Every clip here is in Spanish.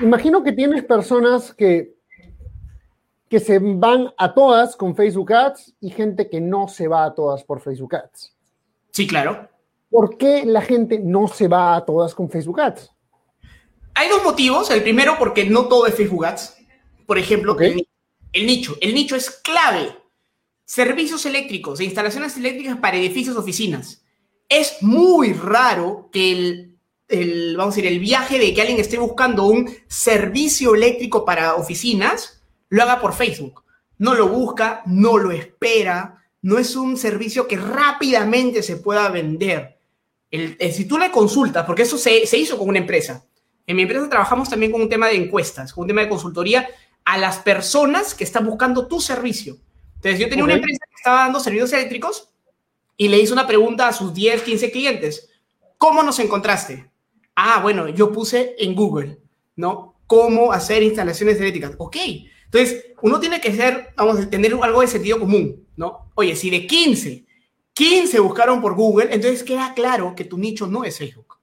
Imagino que tienes personas que, que se van a todas con Facebook Ads y gente que no se va a todas por Facebook Ads. Sí, claro. ¿Por qué la gente no se va a todas con Facebook Ads? Hay dos motivos. El primero, porque no todo es Facebook Ads. Por ejemplo, el, el nicho. El nicho es clave. Servicios eléctricos e instalaciones eléctricas para edificios, oficinas. Es muy raro que el el, vamos a decir, el viaje de que alguien esté buscando un servicio eléctrico para oficinas, lo haga por Facebook. No lo busca, no lo espera, no es un servicio que rápidamente se pueda vender. El, si tú le consultas, porque eso se, se, hizo con una empresa, en mi empresa trabajamos también con un tema de encuestas, con un tema de consultoría a las personas que están buscando tu servicio. Entonces yo tenía okay. una empresa que estaba dando servicios eléctricos y le hice una pregunta a sus 10, 15 clientes. ¿Cómo nos encontraste? Ah, bueno, yo puse en Google, ¿no? Cómo hacer instalaciones eléctricas. Ok. Entonces, uno tiene que ser, vamos a tener algo de sentido común, ¿no? Oye, si de 15, 15 buscaron por Google, entonces queda claro que tu nicho no es Facebook.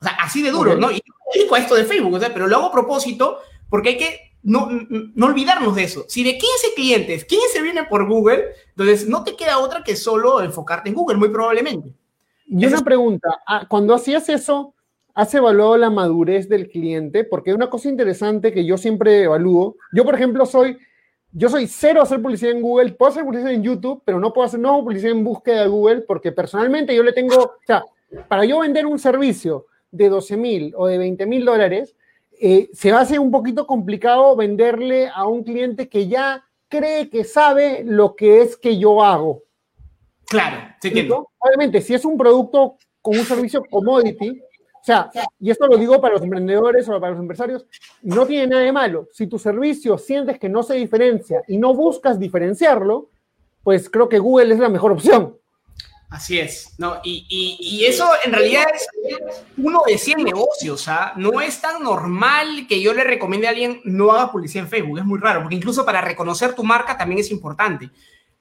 O sea, así de duro, okay. ¿no? Y yo dedico a esto de Facebook, o sea, pero lo hago a propósito porque hay que no, no olvidarnos de eso. Si de 15 clientes, 15 vienen por Google, entonces no te queda otra que solo enfocarte en Google, muy probablemente. Y una pregunta, ah, cuando hacías eso, ¿Has evaluado la madurez del cliente? Porque una cosa interesante que yo siempre evalúo, yo por ejemplo soy, yo soy cero a hacer publicidad en Google, puedo hacer publicidad en YouTube, pero no puedo hacer no publicidad en búsqueda de Google porque personalmente yo le tengo, o sea, para yo vender un servicio de 12 mil o de 20 mil dólares, eh, se hace un poquito complicado venderle a un cliente que ya cree que sabe lo que es que yo hago. Claro, sí entiendo. Obviamente, si es un producto con un servicio commodity, sea, y esto lo digo para los emprendedores o para los empresarios, no tiene nada de malo. Si tu servicio sientes que no se diferencia y no buscas diferenciarlo, pues creo que Google es la mejor opción. Así es, ¿no? Y, y, y eso en realidad es uno de 100 negocios, ¿ah? No es tan normal que yo le recomiende a alguien no haga publicidad en Facebook, es muy raro, porque incluso para reconocer tu marca también es importante.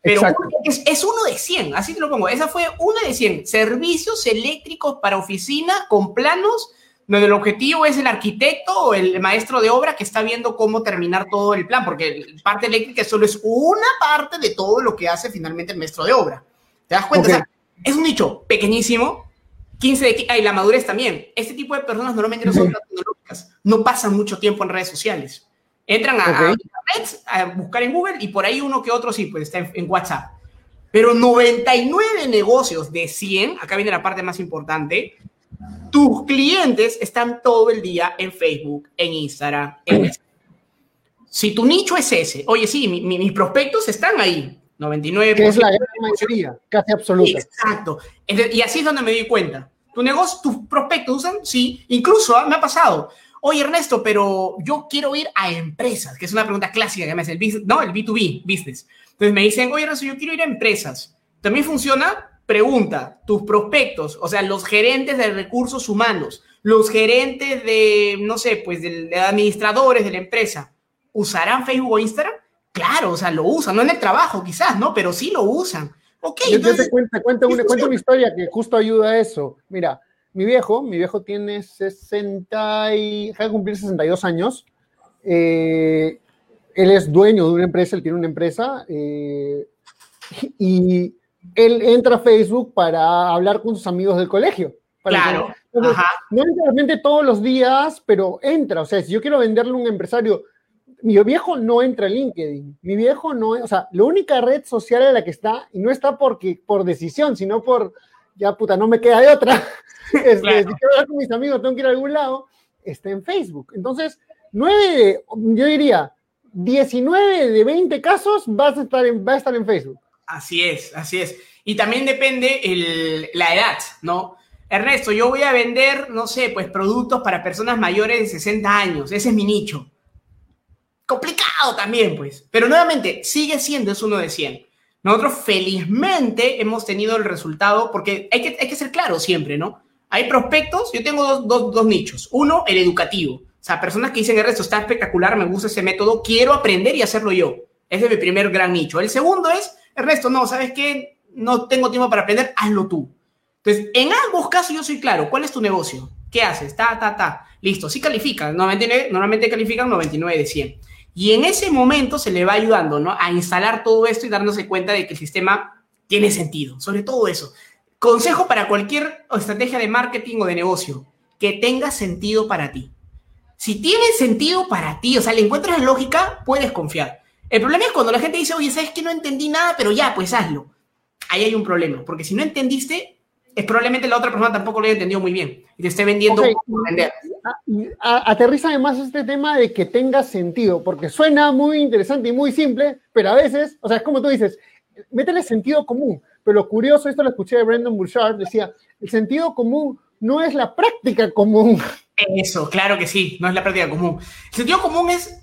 Pero es, es, uno de 100, así te lo pongo. Esa fue una de 100. Servicios eléctricos para oficina con planos donde el objetivo es el arquitecto o el maestro de obra que está viendo cómo terminar todo el plan, porque parte eléctrica solo es una parte de todo lo que hace finalmente el maestro de obra. ¿Te das cuenta? Okay. O sea, es un nicho pequeñísimo, 15 de... Ah, y la madurez también. Este tipo de personas normalmente no son tecnológicas, no pasan mucho tiempo en redes sociales. Entran a, okay. a, internet, a buscar en Google y por ahí uno que otro sí, pues está en, en, WhatsApp. Pero 99 negocios de 100, acá viene la parte más importante, tus clientes están todo el día en Facebook, en Instagram, en Si tu nicho es ese, oye, sí, mi, mi, mis prospectos están ahí, 99%. Que es la gran mayoría, casi absoluta. Exacto. Y así es donde me di cuenta. Tu negocio, tus prospectos usan, sí, incluso ¿ah? me ha pasado oye Ernesto, pero yo quiero ir a empresas, que es una pregunta clásica que me hace el business, no, el B2B, business. Entonces me dicen, oye Ernesto, yo quiero ir a empresas. ¿También funciona? Pregunta, tus prospectos, o sea, los gerentes de recursos humanos, los gerentes de, no sé, pues de, de administradores de la empresa, ¿usarán Facebook o Instagram? Claro, o sea, lo usan, no en el trabajo quizás, ¿no? Pero sí lo usan. Ok. Yo entonces, te cuento, cuento, una, cuento una historia que justo ayuda a eso. Mira, mi viejo, mi viejo tiene 60 y, deja de cumplir 62 años. Eh, él es dueño de una empresa, él tiene una empresa eh, y él entra a Facebook para hablar con sus amigos del colegio. claro. Que, entonces, no necesariamente todos los días, pero entra. O sea, si yo quiero venderle a un empresario, mi viejo no entra a LinkedIn. Mi viejo no, o sea, la única red social en la que está, y no está porque, por decisión, sino por, ya puta, no me queda de otra. Este, claro. Si quiero hablar con mis amigos, tengo que ir a algún lado, está en Facebook. Entonces, 9, yo diría, 19 de 20 casos vas a estar en, va a estar en Facebook. Así es, así es. Y también depende el, la edad, ¿no? Ernesto, yo voy a vender, no sé, pues productos para personas mayores de 60 años. Ese es mi nicho. Complicado también, pues. Pero nuevamente, sigue siendo, es uno de 100. Nosotros felizmente hemos tenido el resultado, porque hay que, hay que ser claro siempre, ¿no? Hay prospectos, yo tengo dos, dos, dos nichos. Uno, el educativo. O sea, personas que dicen, Ernesto, está espectacular, me gusta ese método, quiero aprender y hacerlo yo. Ese es mi primer gran nicho. El segundo es, Ernesto, no, ¿sabes qué? No tengo tiempo para aprender, hazlo tú. Entonces, en ambos casos yo soy claro, ¿cuál es tu negocio? ¿Qué haces? Ta, ta, ta. Listo, sí califican. Normalmente, normalmente califican 99 de 100. Y en ese momento se le va ayudando ¿no? a instalar todo esto y dándose cuenta de que el sistema tiene sentido. Sobre todo eso. Consejo para cualquier estrategia de marketing o de negocio, que tenga sentido para ti. Si tiene sentido para ti, o sea, le encuentras lógica, puedes confiar. El problema es cuando la gente dice, oye, ¿sabes que no entendí nada? Pero ya, pues hazlo. Ahí hay un problema, porque si no entendiste, es probablemente la otra persona tampoco lo haya entendido muy bien y te esté vendiendo vender. Aterriza además este tema de que tenga sentido, porque suena muy interesante y muy simple, pero a veces, o sea, es como tú dices, métele sentido común. Pero lo curioso, esto lo escuché de Brendan Bouchard, decía, el sentido común no es la práctica común. Eso, claro que sí, no es la práctica común. El sentido común es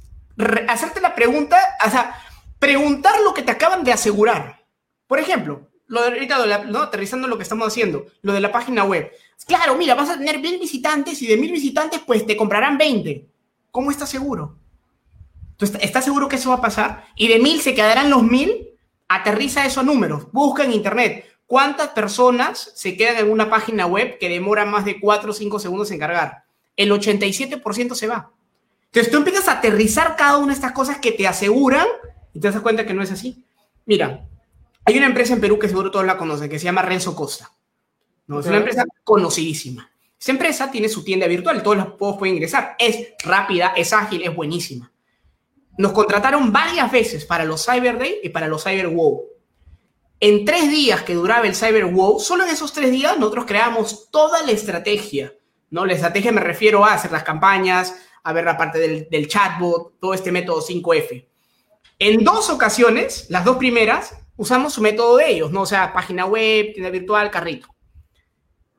hacerte la pregunta, o sea, preguntar lo que te acaban de asegurar. Por ejemplo, lo de ahorita, aterrizando lo que estamos haciendo, lo de la página web. Claro, mira, vas a tener mil visitantes y de mil visitantes, pues te comprarán 20. ¿Cómo estás seguro? ¿Tú estás seguro que eso va a pasar? Y de mil se quedarán los mil. Aterriza esos números. Busca en internet cuántas personas se quedan en una página web que demora más de 4 o 5 segundos en cargar. El 87% se va. Entonces tú empiezas a aterrizar cada una de estas cosas que te aseguran y te das cuenta que no es así. Mira, hay una empresa en Perú que seguro todos la conocen, que se llama Renzo Costa. ¿no? Es una empresa conocidísima. Esa empresa tiene su tienda virtual, todos los pueden ingresar. Es rápida, es ágil, es buenísima. Nos contrataron varias veces para los Cyber Day y para los Cyber Wow. En tres días que duraba el Cyber Wow, solo en esos tres días nosotros creamos toda la estrategia. ¿no? La estrategia me refiero a hacer las campañas, a ver la parte del, del chatbot, todo este método 5F. En dos ocasiones, las dos primeras, usamos su método de ellos, ¿no? O sea, página web, tienda virtual, carrito.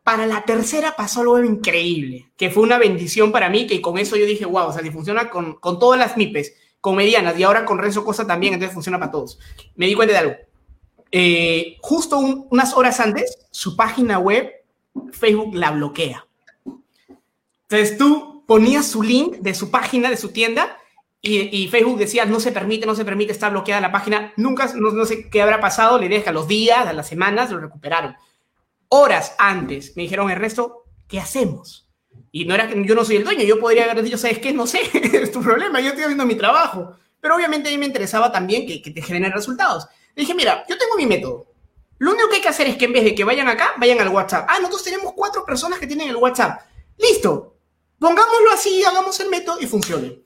Para la tercera pasó algo increíble, que fue una bendición para mí, que con eso yo dije, wow, o sea, si funciona con, con todas las MIPES, con medianas y ahora con Renzo Cosa también, entonces funciona para todos. Me di cuenta de algo. Eh, justo unas horas antes, su página web, Facebook la bloquea. Entonces tú ponías su link de su página, de su tienda, y, Facebook decía, no se permite, no se permite, está bloqueada la página. Nunca, no, sé qué habrá pasado, le deja los días, a las semanas, lo recuperaron. Horas antes me dijeron, Ernesto, ¿qué hacemos? Y no era que yo no soy el dueño, yo podría haber dicho, ¿sabes qué? No sé, es tu problema, yo estoy haciendo mi trabajo. Pero obviamente a mí me interesaba también que, te generen resultados. Dije, mira, yo tengo mi método. Lo único que hay que hacer es que en vez de que vayan acá, vayan al WhatsApp. Ah, nosotros tenemos cuatro personas que tienen el WhatsApp. Listo. Pongámoslo así, hagamos el método y funcione.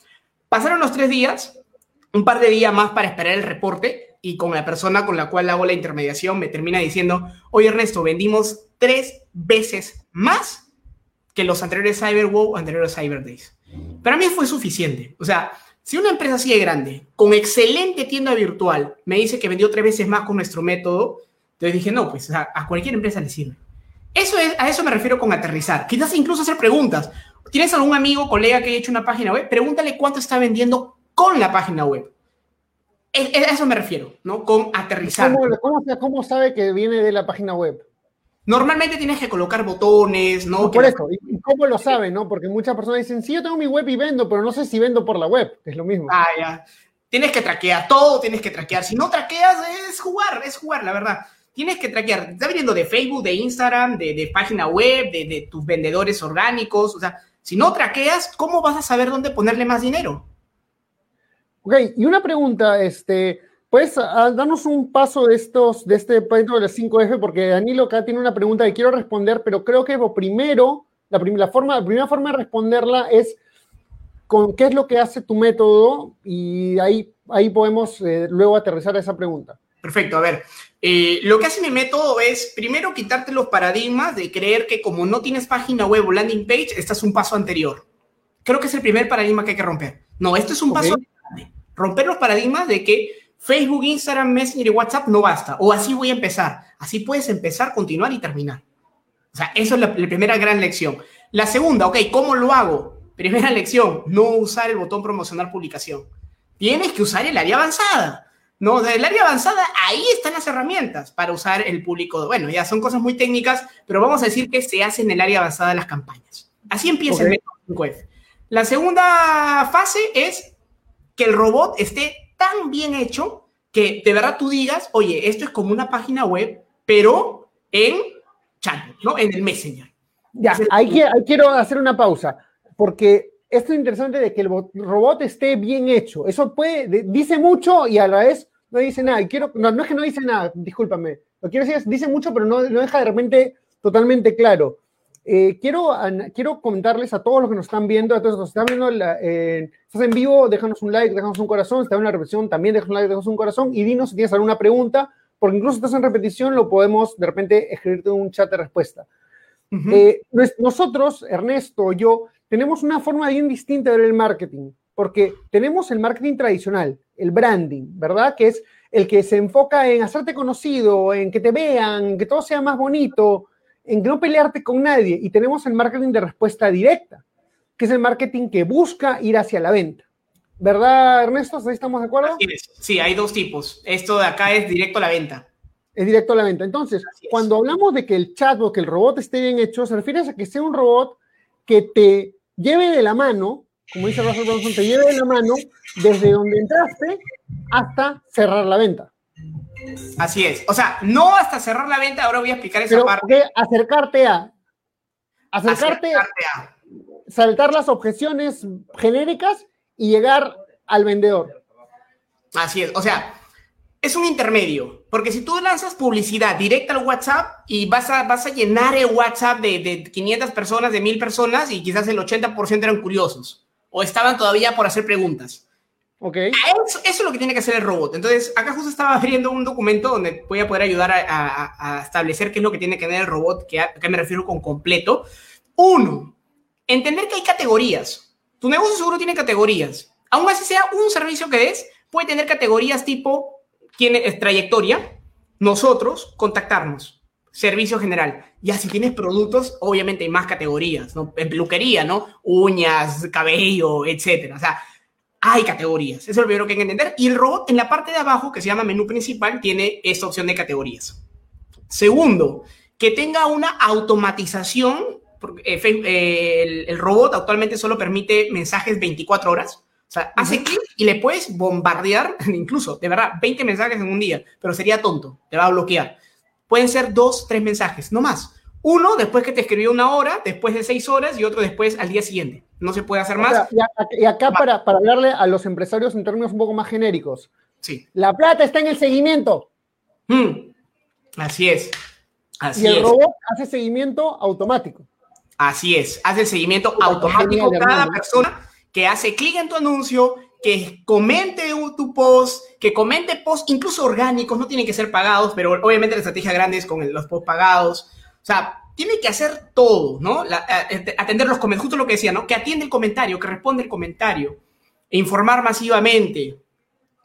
Pasaron los tres días, un par de días más para esperar el reporte y con la persona con la cual hago la intermediación me termina diciendo, oye Ernesto, vendimos tres veces más que los anteriores Cyber Wow, anteriores Cyber Days. Para mí fue suficiente. O sea, si una empresa así de grande, con excelente tienda virtual, me dice que vendió tres veces más con nuestro método, entonces dije, no, pues a, a cualquier empresa le sirve. Eso es, a eso me refiero con aterrizar. Quizás incluso hacer preguntas. ¿Tienes algún amigo, colega que haya hecho una página web? Pregúntale cuánto está vendiendo con la página web. A eso me refiero, ¿no? Con aterrizar. ¿Cómo, sabe que viene de la página web? Normalmente tienes que colocar botones, ¿no? por eso, ¿y cómo lo sabe, no? Porque muchas personas dicen, sí, yo tengo mi web y vendo, pero no sé si vendo por la web, es lo mismo. Ah, ya. Tienes que traquear, todo tienes que traquear. Si no traqueas, es jugar, es jugar, la verdad. Tienes que traquear. Está viniendo de Facebook, de Instagram, de, de página web, de, de tus vendedores orgánicos, o sea, si no traqueas, ¿cómo vas a saber dónde ponerle más dinero? Ok, y una pregunta, este, ¿puedes ah, darnos un paso de estos, de este punto de las 5F? Porque Danilo acá tiene una pregunta que quiero responder, pero creo que lo primero, la, primera forma, la primera forma de responderla es con qué es lo que hace tu método y ahí, ahí podemos eh, luego aterrizar a esa pregunta. Perfecto, a ver, eh, lo que hace mi método es primero quitarte los paradigmas de creer que como no tienes página web o landing page, estás un paso anterior. Creo que es el primer paradigma que hay que romper. No, esto es un paso. Romper los paradigmas de que Facebook, Instagram, Messenger y WhatsApp no basta. O así voy a empezar. Así puedes empezar, continuar y terminar. O sea, eso es la, la primera gran lección. La segunda, ok, ¿cómo lo hago? Primera lección, no usar el botón promocionar publicación. Tienes que usar el área avanzada. No, del área avanzada, ahí están las herramientas para usar el público. Bueno, ya son cosas muy técnicas, pero vamos a decir que se hace en el área avanzada de las campañas. Así empieza el método 5F. La segunda fase es que el robot esté tan bien hecho que de verdad tú digas, oye, esto es como una página web, pero en chat, ¿no? En el Messenger. Ya, ahí, ahí quiero hacer una pausa, porque esto es interesante de que el robot esté bien hecho. Eso puede, dice mucho y a la vez no dice nada. Quiero, no, no es que no dice nada, discúlpame. Lo quiero decir es, dice mucho, pero no, no deja de repente totalmente claro. Eh, quiero, quiero comentarles a todos los que nos están viendo, a todos los que nos están viendo, eh, estás en vivo, déjanos un like, déjanos un corazón, si estás en la repetición, también déjanos un like, déjanos un corazón y dinos si tienes alguna pregunta, porque incluso si estás en repetición, lo podemos de repente escribirte en un chat de respuesta. eh, nosotros, Ernesto, yo, tenemos una forma bien distinta de ver el marketing, porque tenemos el marketing tradicional, el branding, ¿verdad? Que es el que se enfoca en hacerte conocido, en que te vean, que todo sea más bonito, en no pelearte con nadie. Y tenemos el marketing de respuesta directa, que es el marketing que busca ir hacia la venta. ¿Verdad, Ernesto? ¿Ahí estamos de acuerdo? Sí, hay dos tipos. Esto de acá es directo a la venta. Es directo a la venta. Entonces, cuando hablamos de que el chatbot, que el robot esté bien hecho, se refiere a que sea un robot que te lleve de la mano, como dice Russell Brunson, te lleve de la mano desde donde entraste hasta cerrar la venta. Así es. O sea, no hasta cerrar la venta, ahora voy a explicar esa Pero parte. acercarte a. Acercarte, Acercarte a. saltar las objeciones genéricas y llegar al vendedor. Así es. O sea, es un intermedio. Porque si tú lanzas publicidad directa al WhatsApp y vas a, vas a llenar el WhatsApp de, de 500 personas, de 1000 personas, y quizás el 80% eran curiosos o estaban todavía por hacer preguntas. ¿Ok? Eso, eso es lo que tiene que hacer el robot. Entonces, acá justo estaba abriendo un documento donde voy a poder ayudar a, a- a establecer qué es lo que tiene que tener el robot, que a, a qué me refiero con completo. Uno, entender que hay categorías. Tu negocio seguro tiene categorías. Aún así sea un servicio que des, puede tener categorías tipo tiene es trayectoria, nosotros, contactarnos, servicio general. Ya si tienes productos, obviamente hay más categorías, ¿no? En peluquería, ¿no? Uñas, cabello, etcétera. O sea, hay categorías. Eso es lo primero que hay que entender. Y el robot en la parte de abajo, que se llama menú principal, tiene esta opción de categorías. Segundo, que tenga una automatización. porque, eh, eh, el, el robot actualmente solo permite mensajes 24 horas. O sea, hace clic y le puedes bombardear, incluso, de verdad, 20 mensajes en un día, pero sería tonto, te va a bloquear. Pueden ser dos, tres mensajes, no más. Uno después que te escribió una hora, después de seis horas, y otro después al día siguiente. No se puede hacer más. y, acá, y acá para, para hablarle a los empresarios en términos un poco más genéricos. Sí. La plata está en el seguimiento Mm. Así es. Así y el es. robot hace seguimiento automático. Así es, hace el seguimiento automático cada persona que hace clic en tu anuncio, que comente tu post, que comente posts incluso orgánicos, no tienen que ser pagados, pero obviamente la estrategia grande es con los posts pagados. O sea, tiene que hacer todo, ¿no? La- atender los comentarios, justo lo que decía, ¿no? Que atiende el comentario, que responde el comentario, e informar masivamente.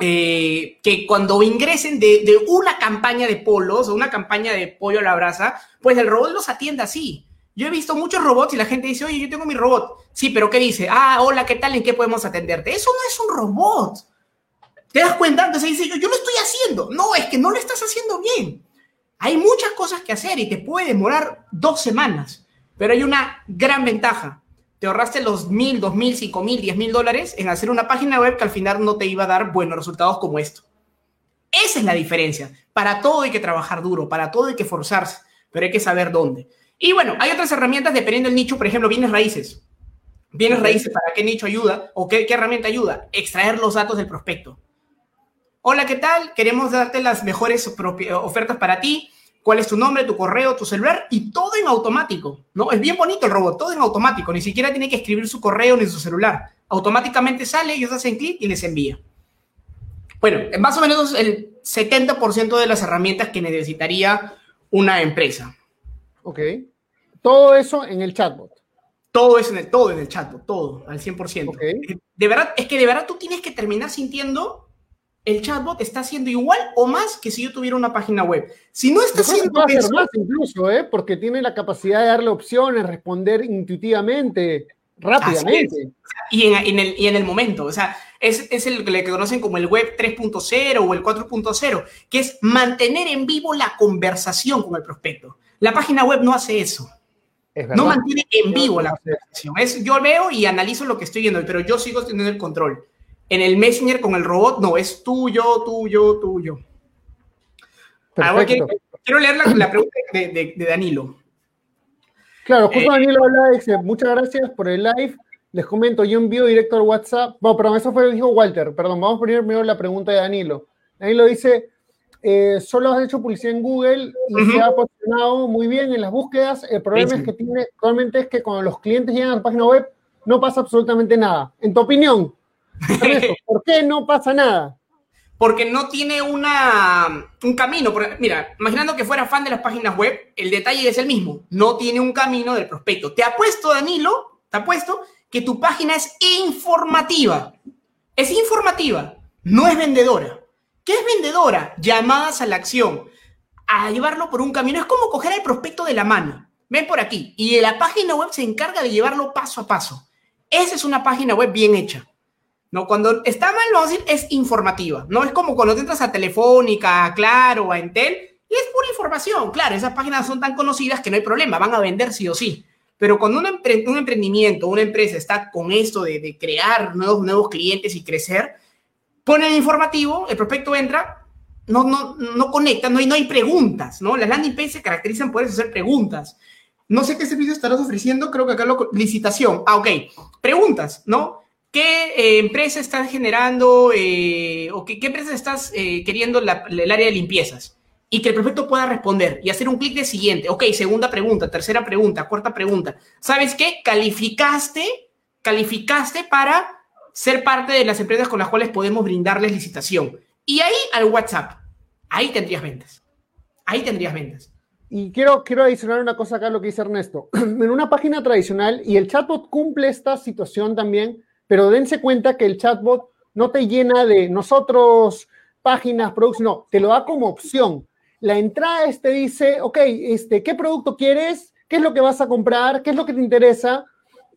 eh, que cuando ingresen de, de una campaña de polos o una campaña de pollo a la brasa, pues el robot los atiende así. Yo he visto muchos robots y la gente dice, oye, yo tengo mi robot. Sí, pero ¿qué dice? Ah, hola, ¿qué tal? ¿En qué podemos atenderte? Eso no es un robot. ¿Te das cuenta? Entonces dice, yo, yo lo estoy haciendo. No, es que no lo estás haciendo bien. Hay muchas cosas que hacer y te puede demorar dos semanas. Pero hay una gran ventaja. Te ahorraste los mil, dos mil, cinco mil, diez mil dólares en hacer una página web que al final no te iba a dar buenos resultados como esto. Esa es la diferencia. Para todo hay que trabajar duro, para todo hay que forzarse, pero hay que saber dónde. Y bueno, hay otras herramientas dependiendo del nicho, por ejemplo, bienes raíces. Bienes raíces, ¿para qué nicho ayuda? ¿O qué, qué herramienta ayuda? Extraer los datos del prospecto. Hola, ¿qué tal? Queremos darte las mejores ofertas para ti. ¿Cuál es tu nombre, tu correo, tu celular? Y todo en automático, ¿no? Es bien bonito el robot, todo en automático. Ni siquiera tiene que escribir su correo ni su celular. Automáticamente sale, ellos hacen clic y les envía. Bueno, más o menos el 70% de las herramientas que necesitaría una empresa. Ok. Todo eso en el chatbot. Todo es en el, todo en el chatbot, todo, al 100%. Ok. De verdad, es que de verdad tú tienes que terminar sintiendo el chatbot está haciendo igual o más que si yo tuviera una página web. Si no está haciendo eso, más incluso, ¿eh? porque tiene la capacidad de darle opciones, responder intuitivamente, rápidamente. Y en, el, y en el momento, o sea, es, es el que conocen como el web 3.0 o el 4.0, que es mantener en vivo la conversación con el prospecto. La página web no hace eso. No mantiene en vivo la conversación. Es, yo veo y analizo lo que estoy viendo, pero yo sigo teniendo el control. En el Messenger con el robot, no, es tuyo, tuyo, tuyo. Ahora quiero, leer la, pregunta de, Danilo. Claro, justo eh, Danilo habla, dice, muchas gracias por el live. Les comento, yo envío directo al WhatsApp. Bueno, perdón, eso fue lo que dijo Walter. Perdón, vamos a poner primero la pregunta de Danilo. Danilo dice, eh, solo has hecho publicidad en Google y se ha posicionado muy bien en las búsquedas. El problema es que tiene, actualmente es que cuando los clientes llegan a la página web no pasa absolutamente nada. En tu opinión, ¿por qué no pasa nada? Porque no tiene una, un camino. Mira, imaginando que fuera fan de las páginas web, el detalle es el mismo. No tiene un camino del prospecto. Te apuesto, Danilo, te apuesto que tu página es informativa. Es informativa, no es vendedora. ¿Qué es vendedora? Llamadas a la acción. A llevarlo por un camino. Es como coger el prospecto de la mano. Ven por aquí. Y la página web se encarga de llevarlo paso a paso. Esa es una página web bien hecha. ¿no? Cuando está mal, vamos a decir, es informativa. No es como cuando te entras a Telefónica, a Claro, a Entel, es pura información. Claro, esas páginas son tan conocidas que no hay problema, van a vender sí o sí. Pero cuando un, emprendimiento, una empresa está con esto de, crear nuevos, nuevos clientes y crecer, pone el informativo, el prospecto entra, no, no, no conecta, no hay, no hay preguntas, ¿no? Las landing pages se caracterizan por hacer preguntas. No sé qué servicio estarás ofreciendo, creo que acá lo... Licitación. Ah, ok. Preguntas, ¿no? ¿Qué eh, empresa estás generando eh, o qué, empresa estás eh, queriendo el área de limpiezas? Y que el prospecto pueda responder y hacer un clic de siguiente. Ok, segunda pregunta, tercera pregunta, cuarta pregunta. ¿Sabes qué? Calificaste, calificaste para ser parte de las empresas con las cuales podemos brindarles licitación. Y ahí al WhatsApp, ahí tendrías ventas. Ahí tendrías ventas. Y quiero, quiero adicionar una cosa acá a lo que dice Ernesto. En una página tradicional, y el chatbot cumple esta situación también, pero dense cuenta que el chatbot no te llena de nosotros, páginas, productos, no, te lo da como opción. La entrada te dice, ok, este, ¿qué producto quieres? ¿Qué es lo que vas a comprar? ¿Qué es lo que te interesa?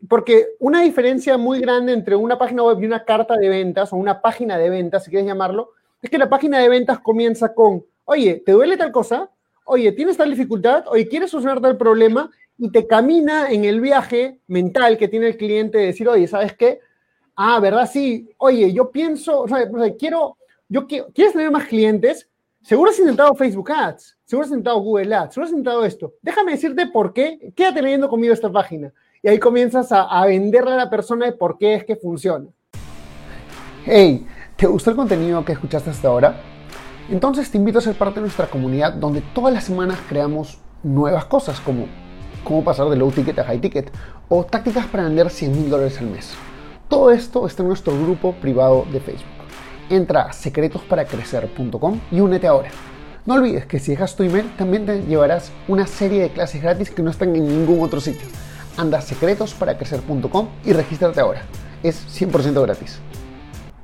Porque una diferencia muy grande entre una página web y una carta de ventas o una página de ventas, si quieres llamarlo, es que la página de ventas comienza con, oye, ¿te duele tal cosa? Oye, ¿tienes tal dificultad? Oye, ¿quieres solucionar tal problema? Y te camina en el viaje mental que tiene el cliente de decir, oye, ¿sabes qué? ah, ¿verdad? Sí, oye, yo pienso, o sea, quiero, yo quiero, ¿quieres tener más clientes? Seguro has intentado Facebook Ads, seguro has intentado Google Ads, seguro has intentado esto. Déjame decirte por qué, quédate leyendo conmigo esta página. Y ahí comienzas a, a venderle a la persona de por qué es que funciona. Hey, ¿te gustó el contenido que escuchaste hasta ahora? Entonces te invito a ser parte de nuestra comunidad donde todas las semanas creamos nuevas cosas como cómo pasar de low ticket a high ticket o tácticas para vender 100 mil dólares al mes. Todo esto está en nuestro grupo privado de Facebook. Entra a secretosparacrecer.com y únete ahora. No olvides que si dejas tu email también te llevarás una serie de clases gratis que no están en ningún otro sitio. Anda a secretosparacrecer.com y regístrate ahora. Es 100% gratis.